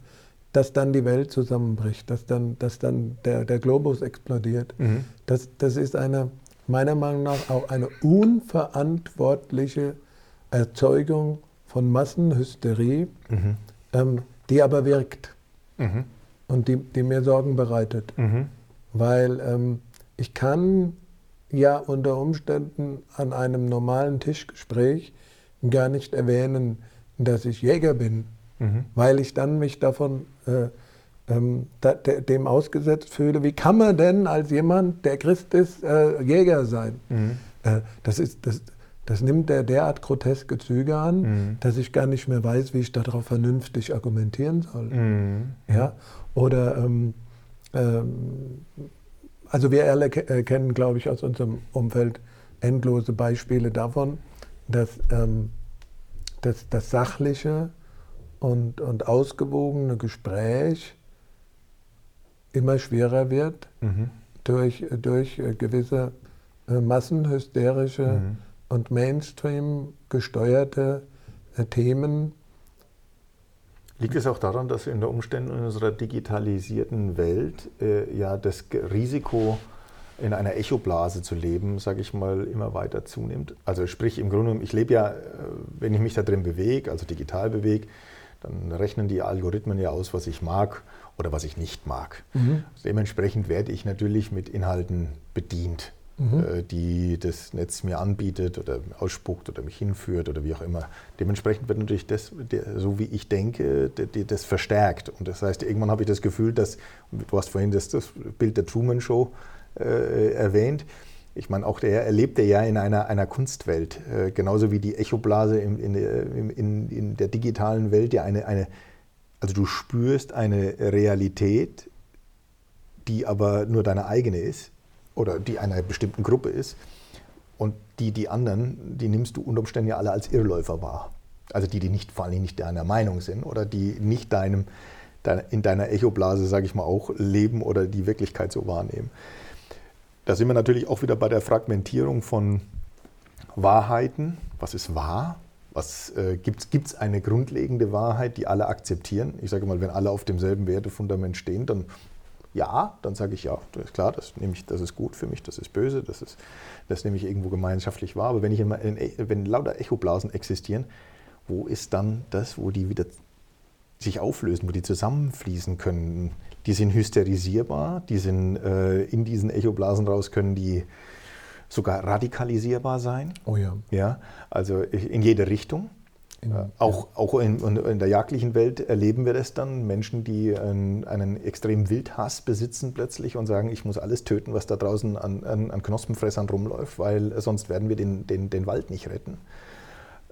dass dann die Welt zusammenbricht, dass dann, dass dann der, der Globus explodiert. Mhm. Das, das ist eine, meiner Meinung nach auch eine unverantwortliche Erzeugung von Massenhysterie. Mhm. Ähm, die aber wirkt mhm. und die, die, mir Sorgen bereitet. Mhm. Weil ähm, ich kann ja unter Umständen an einem normalen Tischgespräch gar nicht erwähnen, dass ich Jäger bin, mhm. weil ich dann mich davon äh, ähm, da, de, dem ausgesetzt fühle. Wie kann man denn als jemand, der Christ ist, äh, Jäger sein? Mhm. Äh, das, ist, das, das nimmt er derart groteske Züge an, mhm. dass ich gar nicht mehr weiß, wie ich darauf vernünftig argumentieren soll. Mhm. Ja? Oder, ähm, ähm, also wir alle äh, kennen, glaube ich, aus unserem Umfeld endlose Beispiele davon, dass, ähm, dass das sachliche und, und ausgewogene Gespräch immer schwerer wird mhm. durch, durch äh, gewisse äh, massenhysterische mhm und Mainstream gesteuerte äh, Themen. Liegt es auch daran, dass in der Umständen unserer digitalisierten Welt äh, ja das Risiko in einer Echoblase zu leben, sage ich mal, immer weiter zunimmt? Also sprich im Grunde, ich lebe ja, äh, wenn ich mich da drin bewege, also digital bewege, Dann rechnen die Algorithmen ja aus, was ich mag oder was ich nicht mag. Mhm. Dementsprechend werde ich natürlich mit Inhalten bedient, mhm. äh, die das Netz mir anbietet oder ausspuckt oder mich hinführt oder wie auch immer. Dementsprechend wird natürlich das, so wie ich denke, das verstärkt. Und das heißt, irgendwann habe ich das Gefühl, dass, du hast vorhin das, das Bild der Truman Show äh, erwähnt, ich meine, auch der erlebt er ja in einer, einer Kunstwelt, äh, genauso wie die Echoblase in, in, in, in, der digitalen Welt ja eine, eine, also du spürst eine Realität, die aber nur deine eigene ist oder die einer bestimmten Gruppe ist und die, die anderen, die nimmst du unter Umständen ja alle als Irrläufer wahr. Also die, die nicht, vor allem nicht deiner Meinung sind oder die nicht deinem, in deiner Echoblase, sage ich mal, auch leben oder die Wirklichkeit so wahrnehmen. Da sind wir natürlich auch wieder bei der Fragmentierung von Wahrheiten. Was ist wahr? Äh, gibt es eine grundlegende Wahrheit, die alle akzeptieren? Ich sage mal, wenn alle auf demselben Wertefundament stehen, dann ja, dann sage ich ja, das ist klar, das nehme ich, das ist gut für mich, das ist böse, das ist, das nehme ich irgendwo gemeinschaftlich wahr. Aber wenn ich in, in, wenn lauter Echoblasen existieren, wo ist dann das, wo die wieder sich auflösen, wo die zusammenfließen können? die sind hysterisierbar, die sind äh, in diesen Echoblasen raus, können die sogar radikalisierbar sein. Oh ja. Ja, also in jede Richtung. Äh, auch, ja. auch in, in, der jagdlichen Welt erleben wir das dann. Menschen, die einen, einen extremen Wildhass besitzen plötzlich und sagen, ich muss alles töten, was da draußen an, an, an Knospenfressern rumläuft, weil sonst werden wir den, den, den Wald nicht retten.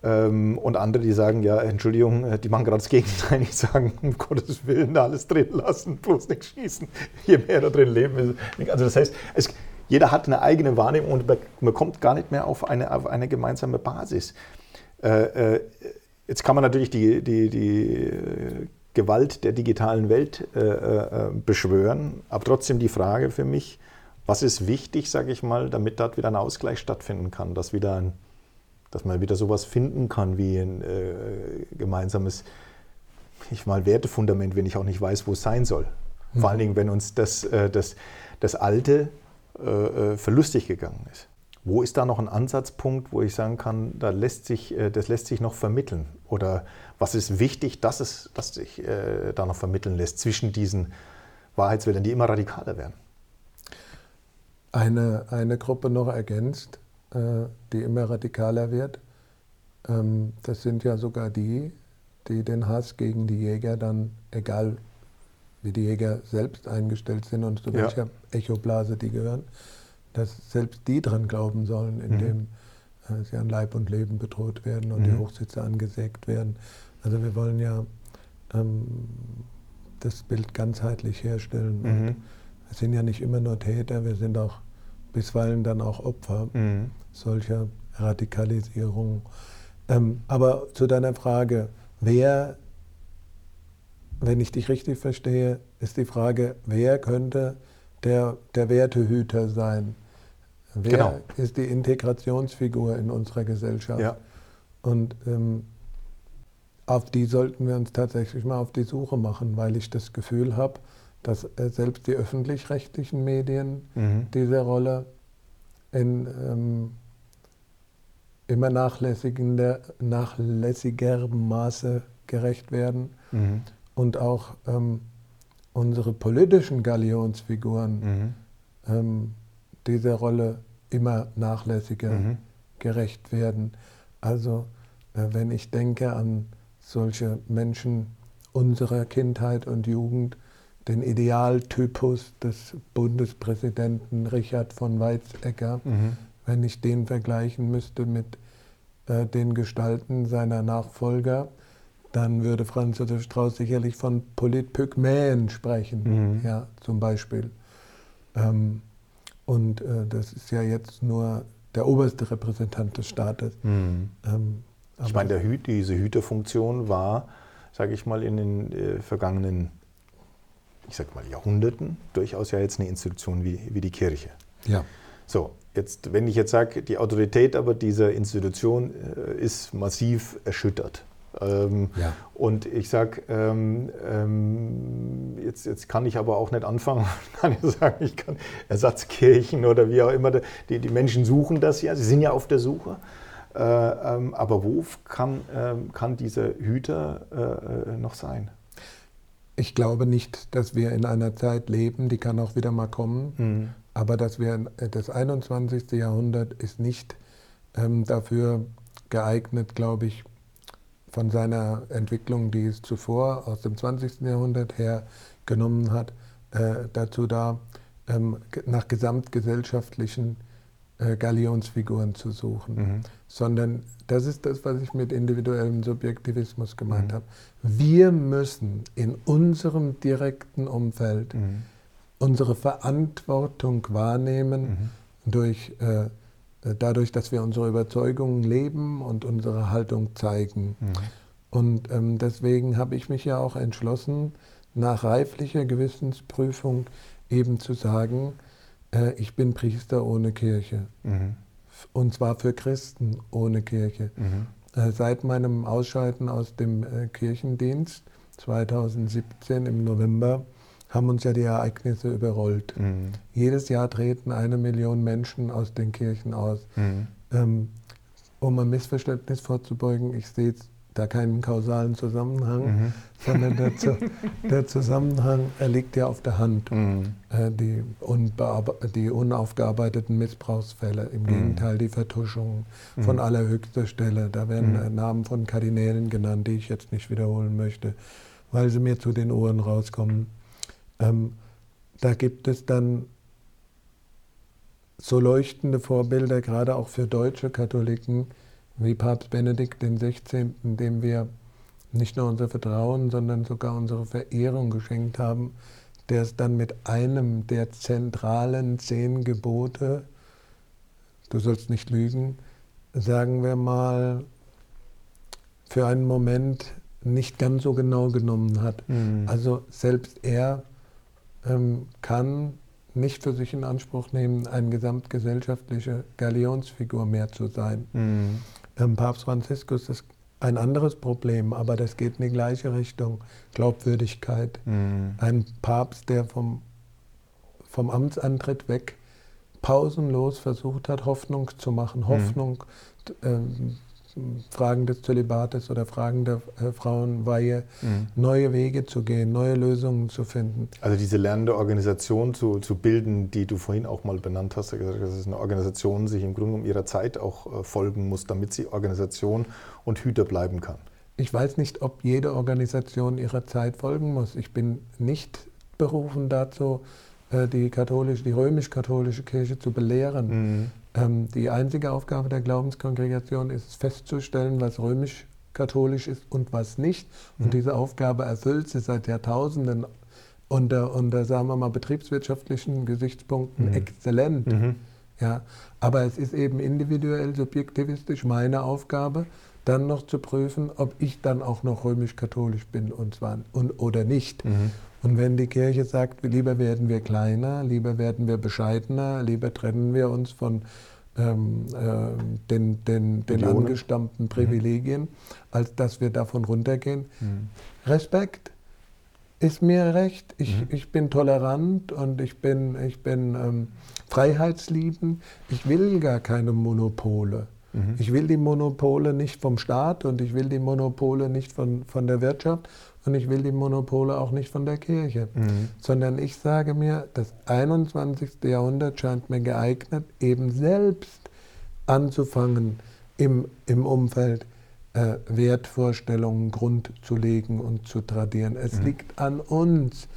Ähm, und andere, die sagen, ja, Entschuldigung, äh, die machen gerade das Gegenteil, die sagen, um Gottes Willen, alles drin lassen, bloß nicht schießen, je mehr da drin leben. Also das heißt, es, jeder hat eine eigene Wahrnehmung und man kommt gar nicht mehr auf eine, auf eine gemeinsame Basis. Äh, äh, jetzt kann man natürlich die, die, die Gewalt der digitalen Welt äh, äh, beschwören, aber trotzdem die Frage für mich, was ist wichtig, sage ich mal, damit dort wieder ein Ausgleich stattfinden kann, dass wieder ein dass man wieder sowas finden kann wie ein äh, gemeinsames ich mal Wertefundament, wenn ich auch nicht weiß, wo es sein soll. Mhm. Vor allen Dingen, wenn uns das, äh, das, das Alte äh, äh, verlustig gegangen ist. Wo ist da noch ein Ansatzpunkt, wo ich sagen kann, da lässt sich, äh, das lässt sich noch vermitteln? Oder was ist wichtig, dass, es, dass sich äh, da noch vermitteln lässt zwischen diesen Wahrheitswelten, die immer radikaler werden? Eine, eine Gruppe noch ergänzt, äh, die immer radikaler wird. Ähm, das sind ja sogar die, die den Hass gegen die Jäger dann, egal wie die Jäger selbst eingestellt sind und zu ja. welcher Echoblase die gehören, dass selbst die dran glauben sollen, indem mhm. Äh, sie an Leib und Leben bedroht werden und mhm. die Hochsitze angesägt werden. Also wir wollen ja ähm, das Bild ganzheitlich herstellen. Mhm. Wir sind ja nicht immer nur Täter, wir sind auch bisweilen dann auch Opfer mhm. solcher Radikalisierung. Ähm, aber zu deiner Frage, wer, wenn ich dich richtig verstehe, ist die Frage, wer könnte der, der Wertehüter sein? Wer genau. ist die Integrationsfigur in unserer Gesellschaft? Ja. Und ähm, auf die sollten wir uns tatsächlich mal auf die Suche machen, weil ich das Gefühl habe, dass äh, selbst die öffentlich-rechtlichen Medien mhm. dieser Rolle in ähm, immer nachlässiger, nachlässigerem Maße gerecht werden mhm. und auch ähm, unsere politischen Galionsfiguren mhm. ähm, dieser Rolle immer nachlässiger mhm. gerecht werden. Also äh, wenn ich denke an solche Menschen unserer Kindheit und Jugend, den Idealtypus des Bundespräsidenten Richard von Weizsäcker, mhm. wenn ich den vergleichen müsste mit äh, den Gestalten seiner Nachfolger, dann würde Franz Josef Strauß sicherlich von Politpygmäen sprechen, mhm. ja, zum Beispiel. Ähm, und äh, das ist ja jetzt nur der oberste Repräsentant des Staates. Mhm. Ähm, ich meine, Hü diese Hüterfunktion war, sage ich mal, in den äh, vergangenen ich sag mal, Jahrhunderten durchaus ja jetzt eine Institution wie, wie die Kirche. Ja. So, jetzt, wenn ich jetzt sage, die Autorität aber dieser Institution äh, ist massiv erschüttert. Ähm, ja. Und ich sage, ähm, ähm, jetzt, jetzt kann ich aber auch nicht anfangen, kann ich sagen, ich kann Ersatzkirchen oder wie auch immer, die, die Menschen suchen das ja, sie sind ja auf der Suche. Äh, ähm, aber wo kann, ähm, kann dieser Hüter äh, noch sein? Ich glaube nicht, dass wir in einer Zeit leben, die kann auch wieder mal kommen, mhm. aber dass wir das 21. Jahrhundert ist nicht ähm, dafür geeignet, glaube ich, von seiner Entwicklung, die es zuvor aus dem 20. Jahrhundert her genommen hat, äh, dazu da, ähm, nach gesamtgesellschaftlichen äh, Galionsfiguren zu suchen, mhm. sondern das ist das, was ich mit individuellem Subjektivismus gemeint mhm. habe. Wir müssen in unserem direkten Umfeld mhm. unsere Verantwortung wahrnehmen mhm. durch äh, äh, dadurch, dass wir unsere Überzeugungen leben und unsere Haltung zeigen. Mhm. Und ähm, deswegen habe ich mich ja auch entschlossen, nach reiflicher Gewissensprüfung eben zu sagen, äh, ich bin Priester ohne Kirche. Mhm. Und zwar für Christen ohne Kirche. Mhm. Äh, seit meinem Ausscheiden aus dem äh, Kirchendienst 2017 im November haben uns ja die Ereignisse überrollt. Mhm. Jedes Jahr treten eine Million Menschen aus den Kirchen aus. Mhm. Ähm, um ein Missverständnis vorzubeugen, ich sehe da keinen kausalen Zusammenhang, mhm. sondern der, der, Zusammenhang liegt ja auf der Hand. Mhm. Äh, die, die, unaufgearbeiteten Missbrauchsfälle, im mhm. Gegenteil die Vertuschungen mhm. von allerhöchster Stelle. Da werden mhm. Namen von Kardinälen genannt, die ich jetzt nicht wiederholen möchte, weil sie mir zu den Ohren rauskommen. Ähm, da gibt es dann so leuchtende Vorbilder, gerade auch für deutsche Katholiken, wie Papst Benedikt XVI., dem wir nicht nur unser Vertrauen, sondern sogar unsere Verehrung geschenkt haben, der es dann mit einem der zentralen zehn Gebote, du sollst nicht lügen, sagen wir mal, für einen Moment nicht ganz so genau genommen hat. Mhm. Also selbst er kann nicht für sich in Anspruch nehmen, eine gesamtgesellschaftliche Galionsfigur mehr zu sein. Mhm. Ähm, Papst Franziskus ist ein anderes Problem, aber das geht in die gleiche Richtung. Glaubwürdigkeit. Mhm. Ein Papst, der vom, vom Amtsantritt weg pausenlos versucht hat, Hoffnung zu machen, mhm. Hoffnung, mhm. Fragen des Zölibates oder Fragen der äh, Frauenweihe, mhm. neue Wege zu gehen, neue Lösungen zu finden. Also diese lernende Organisation zu, zu bilden, die du vorhin auch mal benannt hast, dass es eine Organisation sich im Grunde um ihrer Zeit auch äh, folgen muss, damit sie Organisation und Hüter bleiben kann. Ich weiß nicht, ob jede Organisation ihrer Zeit folgen muss. Ich bin nicht berufen dazu, äh, die katholische, die römisch-katholische Kirche zu belehren. Mhm. Ähm, die einzige Aufgabe der Glaubenskongregation ist es festzustellen, was römisch-katholisch ist und was nicht. Und mhm. diese Aufgabe erfüllt sie seit Jahrtausenden unter, unter sagen wir mal, betriebswirtschaftlichen Gesichtspunkten mhm. exzellent. Mhm. Ja, aber es ist eben individuell, subjektivistisch meine Aufgabe, dann noch zu prüfen, ob ich dann auch noch römisch-katholisch bin und zwar und, oder nicht. Und wenn die Kirche sagt, lieber werden wir kleiner, lieber werden wir bescheidener, lieber trennen wir uns von ähm, äh, den, den, den angestammten mhm. Privilegien, mhm. als dass wir davon runtergehen. Mhm. Respekt ist mir recht. Ich, mhm. ich bin tolerant und ich bin, ich bin ähm, freiheitsliebend. Ich will gar keine Monopole. Mhm. Ich will die Monopole nicht vom Staat und ich will die Monopole nicht von, von der Wirtschaft und ich will die Monopole auch nicht von der Kirche, mhm. sondern ich sage mir, das 21. Jahrhundert scheint mir geeignet, eben selbst anzufangen, im, im Umfeld äh, Wertvorstellungen grundzulegen und zu tradieren. Es mhm. liegt an uns,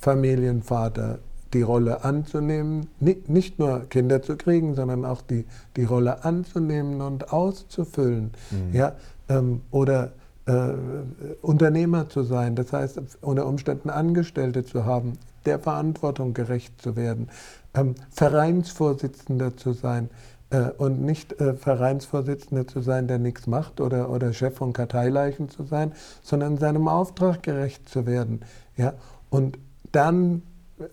Familienvater, die Rolle anzunehmen, nicht nur Kinder zu kriegen, sondern auch die, die Rolle anzunehmen und auszufüllen. Mhm. Ja, ähm, oder äh, Unternehmer zu sein, das heißt unter Umständen Angestellte zu haben, der Verantwortung gerecht zu werden, ähm, Vereinsvorsitzender zu sein äh, und nicht äh, Vereinsvorsitzender zu sein, der nichts macht oder, oder Chef von Karteileichen zu sein, sondern seinem Auftrag gerecht zu werden. Ja? Und dann, äh,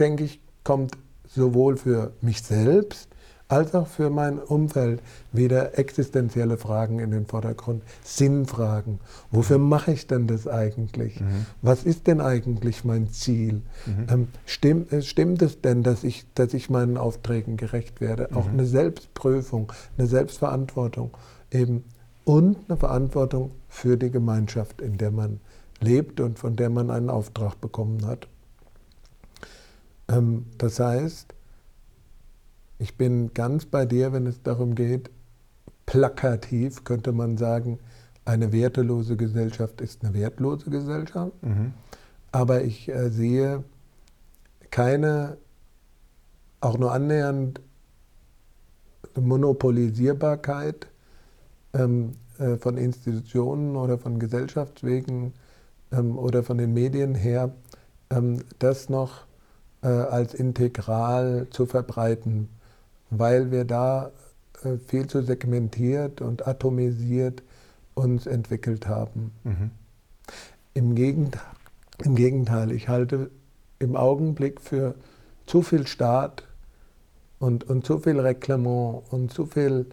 denke ich, kommt sowohl für mich selbst als auch für mein Umfeld wieder existenzielle Fragen in den Vordergrund, Sinnfragen. Wofür mache ich denn das eigentlich? Mhm. Was ist denn eigentlich mein Ziel? Mhm. Ähm, stimmt, äh, stimmt, es denn, dass ich, dass ich meinen Aufträgen gerecht werde? Auch mhm. eine Selbstprüfung, eine Selbstverantwortung eben und eine Verantwortung für die Gemeinschaft, in der man lebt und von der man einen Auftrag bekommen hat. Ähm, das heißt, ich bin ganz bei dir, wenn es darum geht, plakativ könnte man sagen, eine wertelose Gesellschaft ist eine wertlose Gesellschaft. Mhm. Aber ich äh, sehe keine auch nur annähernd Monopolisierbarkeit ähm, äh, von Institutionen oder von Gesellschaftswegen ähm, oder von den Medien her, ähm, das noch äh, als integral zu verbreiten weil wir da äh, viel zu segmentiert und atomisiert uns entwickelt haben. Mhm. Im, Gegenteil, Im Gegenteil, ich halte im Augenblick für zu viel Staat und, und zu viel Reklamant und zu viel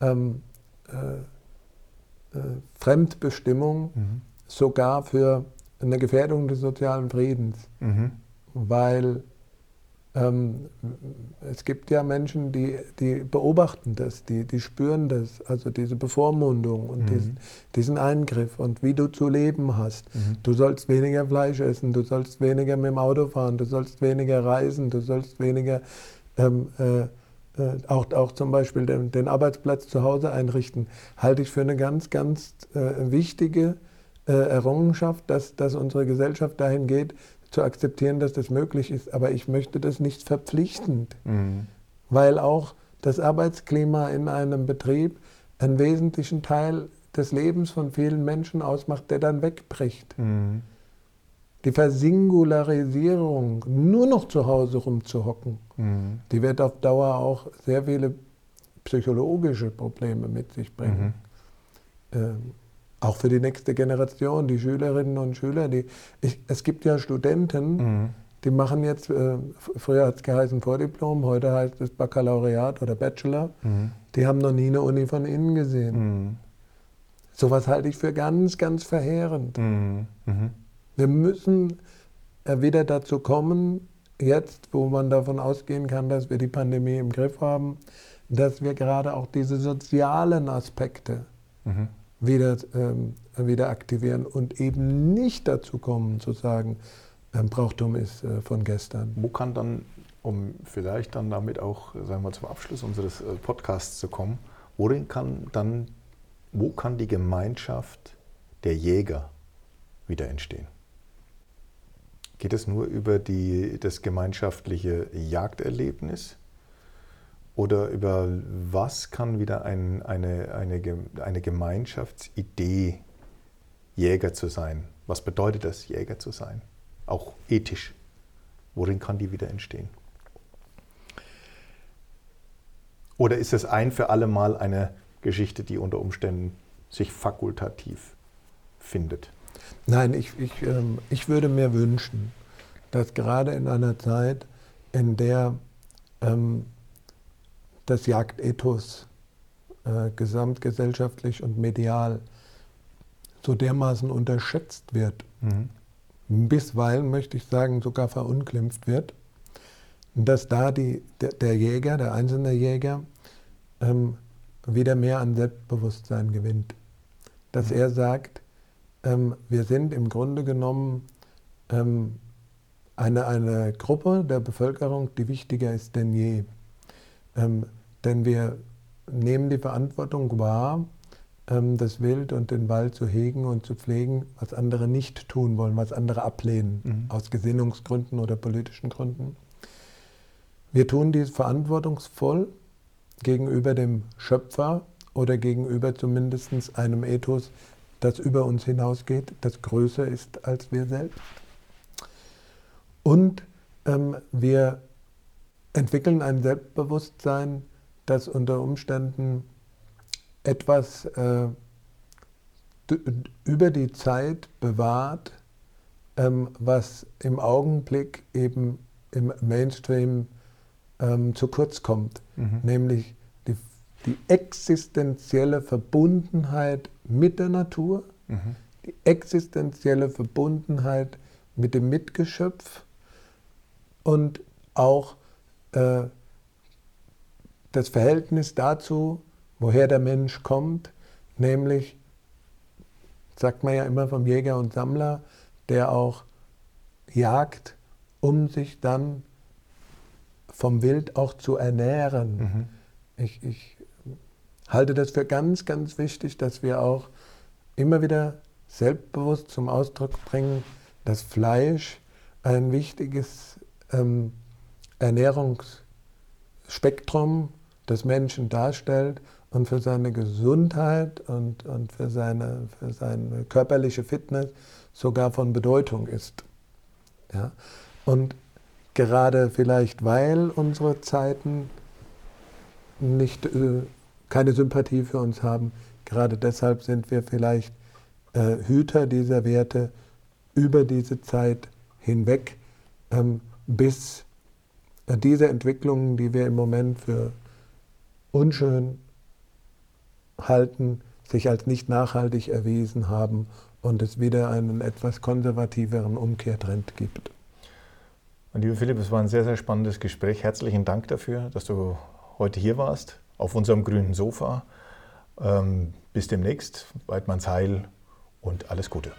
ähm, äh, äh, Fremdbestimmung mhm. sogar für eine Gefährdung des sozialen Friedens, mhm. Weil ähm, es gibt ja Menschen, die, die beobachten das, die, die spüren das, also diese Bevormundung und mhm. diesen, diesen, Eingriff und wie du zu leben hast. Mhm. Du sollst weniger Fleisch essen, du sollst weniger mit dem Auto fahren, du sollst weniger reisen, du sollst weniger ähm, äh, äh, auch, auch zum Beispiel den, den, Arbeitsplatz zu Hause einrichten, halte ich für eine ganz, ganz äh, wichtige äh, Errungenschaft, dass, dass unsere Gesellschaft dahin geht, zu akzeptieren, dass das möglich ist. Aber ich möchte das nicht verpflichtend, mhm. weil auch das Arbeitsklima in einem Betrieb einen wesentlichen Teil des Lebens von vielen Menschen ausmacht, der dann wegbricht. Mhm. Die Versingularisierung, nur noch zu Hause rumzuhocken, mhm. die wird auf Dauer auch sehr viele psychologische Probleme mit sich bringen. Mhm. Ähm, auch für die nächste Generation, die Schülerinnen und Schüler. Die, ich, es gibt ja Studenten, mhm. die machen jetzt, äh, früher hat es geheißen Vordiplom, heute heißt es Baccalaureat oder Bachelor. Mhm. Die haben noch nie eine Uni von innen gesehen. Mhm. Sowas halte ich für ganz, ganz verheerend. Mhm. Mhm. Wir müssen wieder dazu kommen, jetzt, wo man davon ausgehen kann, dass wir die Pandemie im Griff haben, dass wir gerade auch diese sozialen Aspekte mhm wieder, ähm, wieder aktivieren und eben nicht dazu kommen zu sagen, ähm, Brauchtum ist äh, von gestern. Wo kann dann, um vielleicht dann damit auch, sagen wir zum Abschluss unseres äh, Podcasts zu kommen, worin kann dann, wo kann die Gemeinschaft der Jäger wieder entstehen? Geht es nur über die, das gemeinschaftliche Jagderlebnis? Oder über was kann wieder ein, eine, eine, eine Gemeinschaftsidee, Jäger zu sein? Was bedeutet das, Jäger zu sein? Auch ethisch. Worin kann die wieder entstehen? Oder ist es ein für alle Mal eine Geschichte, die unter Umständen sich fakultativ findet? Nein, ich, ich, ähm, ich würde mir wünschen, dass gerade in einer Zeit, in der ähm, das Jagdethos äh, gesamtgesellschaftlich und medial so dermaßen unterschätzt wird, mhm. bisweilen möchte ich sagen sogar verunglimpft wird, dass da die, der, der Jäger, der einzelne Jäger, ähm, wieder mehr an Selbstbewusstsein gewinnt. Dass mhm. er sagt, ähm, wir sind im Grunde genommen ähm, eine, eine Gruppe der Bevölkerung, die wichtiger ist denn je. Ähm, denn wir nehmen die Verantwortung wahr, ähm, das Wild und den Wald zu hegen und zu pflegen, was andere nicht tun wollen, was andere ablehnen, mhm. aus Gesinnungsgründen oder politischen Gründen. Wir tun dies verantwortungsvoll gegenüber dem Schöpfer oder gegenüber zumindest einem Ethos, das über uns hinausgeht, das größer ist als wir selbst. Und ähm, wir entwickeln ein Selbstbewusstsein, das unter Umständen etwas äh, über die Zeit bewahrt, ähm, was im Augenblick eben im Mainstream ähm, zu kurz kommt, mhm. nämlich die, die, existenzielle Verbundenheit mit der Natur, mhm. die existenzielle Verbundenheit mit dem Mitgeschöpf und auch äh, das Verhältnis dazu, woher der Mensch kommt, nämlich, sagt man ja immer vom Jäger und Sammler, der auch jagt, um sich dann vom Wild auch zu ernähren. Mhm. Ich, ich halte das für ganz, ganz wichtig, dass wir auch immer wieder selbstbewusst zum Ausdruck bringen, dass Fleisch ein wichtiges ähm, Ernährungsspektrum des Menschen darstellt und für seine Gesundheit und, und für, seine, für seine körperliche Fitness sogar von Bedeutung ist. Ja? Und gerade vielleicht, weil unsere Zeiten nicht, äh, keine Sympathie für uns haben, gerade deshalb sind wir vielleicht äh, Hüter dieser Werte über diese Zeit hinweg, ähm, bis äh, diese Entwicklungen, die wir im Moment für unschön halten, sich als nicht nachhaltig erwiesen haben und es wieder einen etwas konservativeren Umkehrtrend gibt. Und lieber Philipp, es war ein sehr, sehr spannendes Gespräch. Herzlichen Dank dafür, dass du heute hier warst, auf unserem grünen Sofa. Ähm, bis demnächst, Weidmanns Heil und alles Gute.